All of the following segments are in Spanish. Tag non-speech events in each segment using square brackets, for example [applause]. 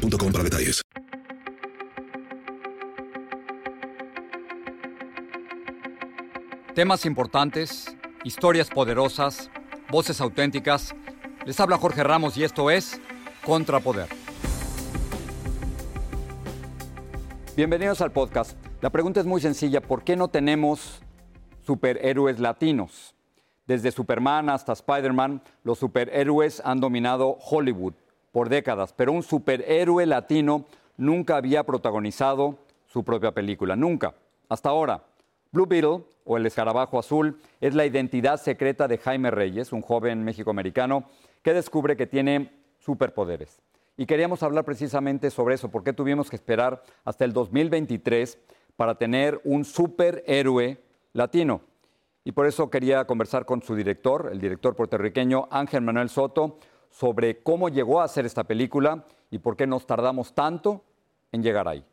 boostmobile.com para detalles. Temas importantes, historias poderosas, voces auténticas. Les habla Jorge Ramos y esto es Contrapoder. Bienvenidos al podcast. La pregunta es muy sencilla, ¿por qué no tenemos superhéroes latinos? Desde Superman hasta Spider-Man, los superhéroes han dominado Hollywood por décadas, pero un superhéroe latino nunca había protagonizado su propia película, nunca, hasta ahora. Blue Beetle, o el escarabajo azul, es la identidad secreta de Jaime Reyes, un joven mexicoamericano que descubre que tiene superpoderes. Y queríamos hablar precisamente sobre eso, por qué tuvimos que esperar hasta el 2023 para tener un superhéroe latino. Y por eso quería conversar con su director, el director puertorriqueño Ángel Manuel Soto, sobre cómo llegó a hacer esta película y por qué nos tardamos tanto en llegar ahí.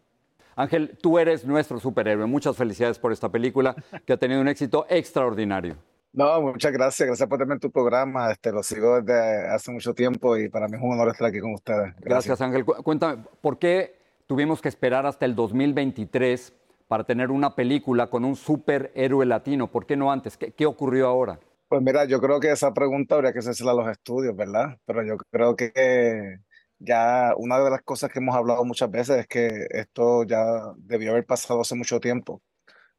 Ángel, tú eres nuestro superhéroe. Muchas felicidades por esta película que ha tenido un éxito extraordinario. No, muchas gracias. Gracias por tener tu programa. Este, lo sigo desde hace mucho tiempo y para mí es un honor estar aquí con ustedes. Gracias, Ángel. Cuéntame, ¿por qué tuvimos que esperar hasta el 2023 para tener una película con un superhéroe latino? ¿Por qué no antes? ¿Qué, qué ocurrió ahora? Pues mira, yo creo que esa pregunta habría que hacerla a los estudios, ¿verdad? Pero yo creo que ya una de las cosas que hemos hablado muchas veces es que esto ya debió haber pasado hace mucho tiempo.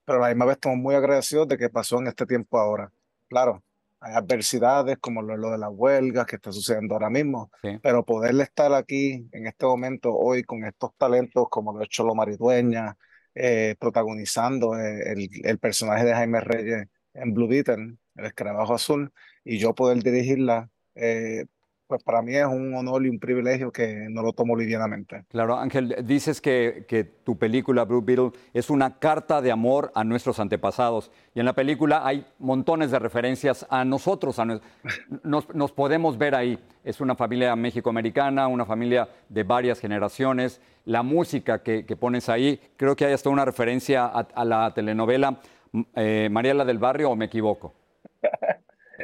Pero a la misma vez estamos muy agradecidos de que pasó en este tiempo ahora. Claro, hay adversidades como lo, de las huelgas que está sucediendo ahora mismo, pero poderle estar aquí en este momento hoy con estos talentos como lo ha hecho Lo Maridueña, eh, protagonizando eh, el, el personaje de Jaime Reyes en Blue Beetle, el escarabajo azul, y yo poder dirigirla, eh, pues para mí es un honor y un privilegio que no lo tomo livianamente. Claro, Ángel, dices que, que tu película Blue Beetle es una carta de amor a nuestros antepasados. Y en la película hay montones de referencias a nosotros, a nos, nos, podemos ver ahí. Es una familia mexicoamericana, una familia de varias generaciones. La música que, que pones ahí, creo que hay hasta una referencia a, a la telenovela eh, Mariela del Barrio, ¿o me equivoco?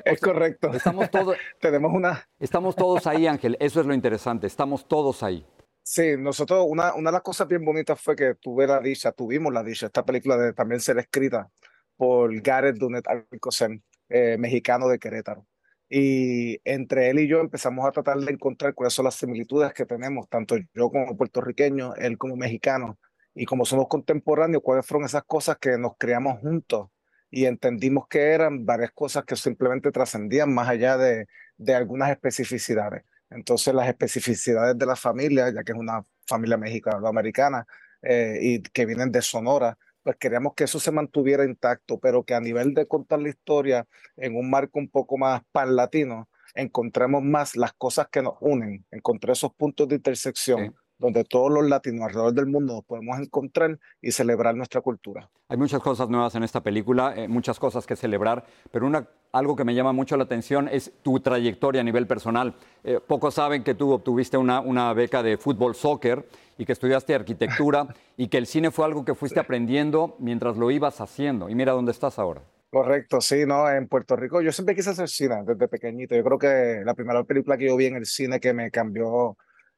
Es correcto. Estamos todos. [laughs] Tenemos una. Estamos todos ahí, Ángel. Eso es lo interesante. Estamos todos ahí. Sí, nosotros, una, una de las cosas bien bonitas fue que tuve la dicha, tuvimos la dicha, esta película de también ser escrita por Gareth Dunet Alcocer, eh, mexicano de Querétaro. Y entre él y yo empezamos a tratar de encontrar cuáles son las similitudes que tenemos, tanto yo como puertorriqueño, él como mexicano, y como somos contemporáneos, cuáles fueron esas cosas que nos creamos juntos y entendimos que eran varias cosas que simplemente trascendían más allá de, de algunas especificidades. Entonces las especificidades de la familia, ya que es una familia mexicano-americana eh, y que vienen de Sonora, pues queríamos que eso se mantuviera intacto, pero que a nivel de contar la historia en un marco un poco más pan-latino, encontremos más las cosas que nos unen, encontré esos puntos de intersección donde todos los latinos alrededor del mundo nos podemos encontrar y celebrar nuestra cultura. Hay muchas cosas nuevas en esta película, eh, muchas cosas que celebrar, pero una, algo que me llama mucho la atención es tu trayectoria a nivel personal. Eh, pocos saben que tú obtuviste una, una beca de fútbol soccer y que estudiaste arquitectura [laughs] y que el cine fue algo que fuiste aprendiendo mientras lo ibas haciendo. Y mira dónde estás ahora. Correcto, sí, ¿no? En Puerto Rico yo siempre quise hacer cine desde pequeñito. Yo creo que la primera película que yo vi en el cine que me cambió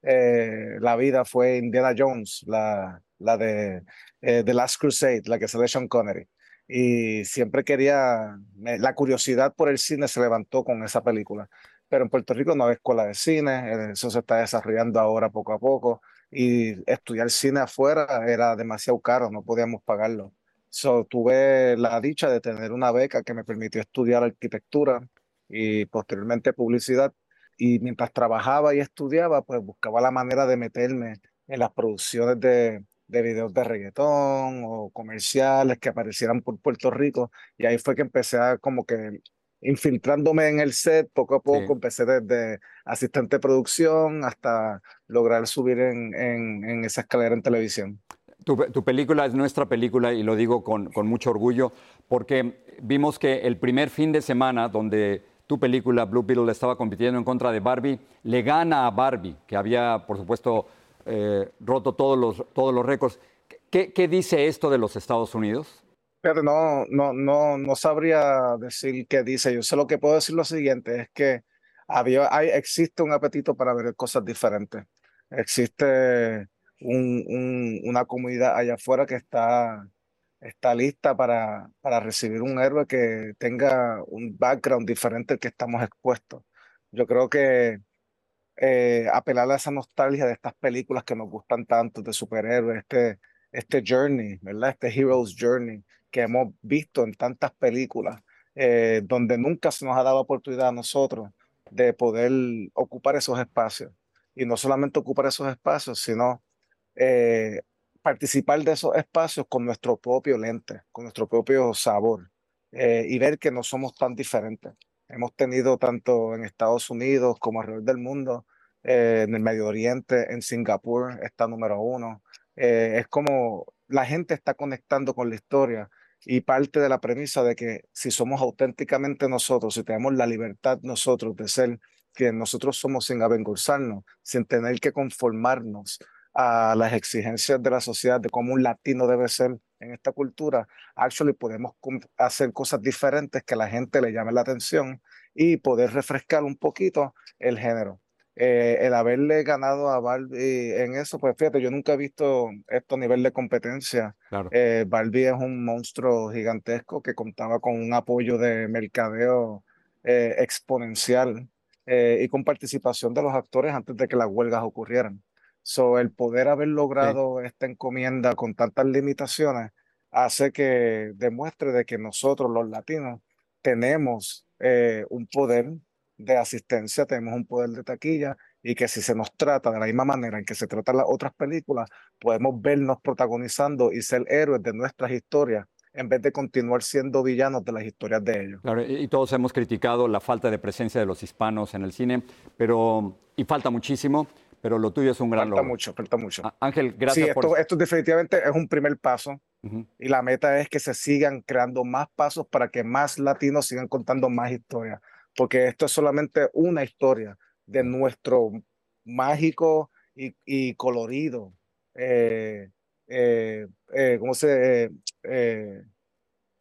eh, la vida fue Indiana Jones, la, de eh, The Last Crusade, la que sale Sean Connery. Y siempre quería, la curiosidad por el cine se levantó con esa película. Pero en Puerto Rico no hay escuela de cine, eh, eso se está desarrollando ahora poco a poco. Y estudiar cine afuera era demasiado caro, no podíamos pagarlo. So, tuve la dicha de tener una beca que me permitió estudiar arquitectura y posteriormente publicidad y mientras trabajaba y estudiaba, pues buscaba la manera de meterme en las producciones de, de videos de reggaetón o comerciales que aparecieran por Puerto Rico y ahí fue que empecé a como que infiltrándome en el set, poco a poco empecé desde asistente de producción hasta lograr subir en, en, esa escalera en televisión. Tu, tu, película es nuestra película y lo digo con, con mucho orgullo porque vimos que el primer fin de semana donde tu película Blue Beetle estaba compitiendo en contra de Barbie, le gana a Barbie, que había, por supuesto, eh, roto todos los, todos los récords. ¿Qué, ¿Qué, dice esto de los Estados Unidos? Pero no, no, no, no sabría decir qué dice. Yo sé lo que puedo decir lo siguiente, es que había, hay, existe un apetito para ver cosas diferentes. Existe un, un, una comunidad allá afuera que está está lista para, para recibir un héroe que tenga un background diferente al que estamos expuestos. Yo creo que eh, apelar a esa nostalgia de estas películas que nos gustan tanto de superhéroes, este, este journey, ¿verdad? Este hero's journey que hemos visto en tantas películas, eh, donde nunca se nos ha dado oportunidad a nosotros de poder ocupar esos espacios. Y no solamente ocupar esos espacios, sino eh, participar de esos espacios con nuestro propio lente, con nuestro propio sabor eh, y ver que no somos tan diferentes. Hemos tenido tanto en Estados Unidos como alrededor del mundo, eh, en el Medio Oriente, en Singapur está número uno. Eh, es como la gente está conectando con la historia y parte de la premisa de que si somos auténticamente nosotros, si tenemos la libertad nosotros de ser que nosotros somos sin avergonzarnos, sin tener que conformarnos a las exigencias de la sociedad, de cómo un latino debe ser en esta cultura, actually podemos hacer cosas diferentes que a la gente le llame la atención y poder refrescar un poquito el género. Eh, el haberle ganado a Barbie en eso, pues fíjate, yo nunca he visto esto a nivel de competencia. Eh, Barbie es un monstruo gigantesco que contaba con un apoyo de mercadeo eh, exponencial y con participación de los actores antes de que las huelgas ocurrieran. So, el poder haber logrado esta encomienda con tantas limitaciones hace que demuestre de que nosotros los latinos tenemos eh, un poder de asistencia, tenemos un poder de taquilla y que si se nos trata de la misma manera en que se tratan las otras películas, podemos vernos protagonizando y ser héroes de nuestras historias en vez de continuar siendo villanos de las historias de ellos. Claro, y todos hemos criticado la falta de presencia de los hispanos en el cine, pero y falta muchísimo pero lo tuyo es un gran falta mucho, falta mucho. Ángel, gracias sí, esto, esto definitivamente es un primer paso y la meta es que se sigan creando más pasos para que más latinos sigan contando más historias, porque esto es solamente una historia de nuestro mágico y, y colorido, eh, eh, eh ¿cómo se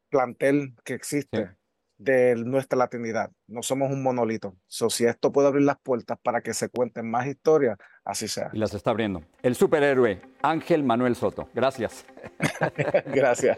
plantel que existe de nuestra latinidad. No somos un monolito. So, si esto puede abrir las puertas para que se cuenten más historias, así sea. Y las está abriendo. El superhéroe Ángel Manuel Soto. Gracias. [laughs] Gracias.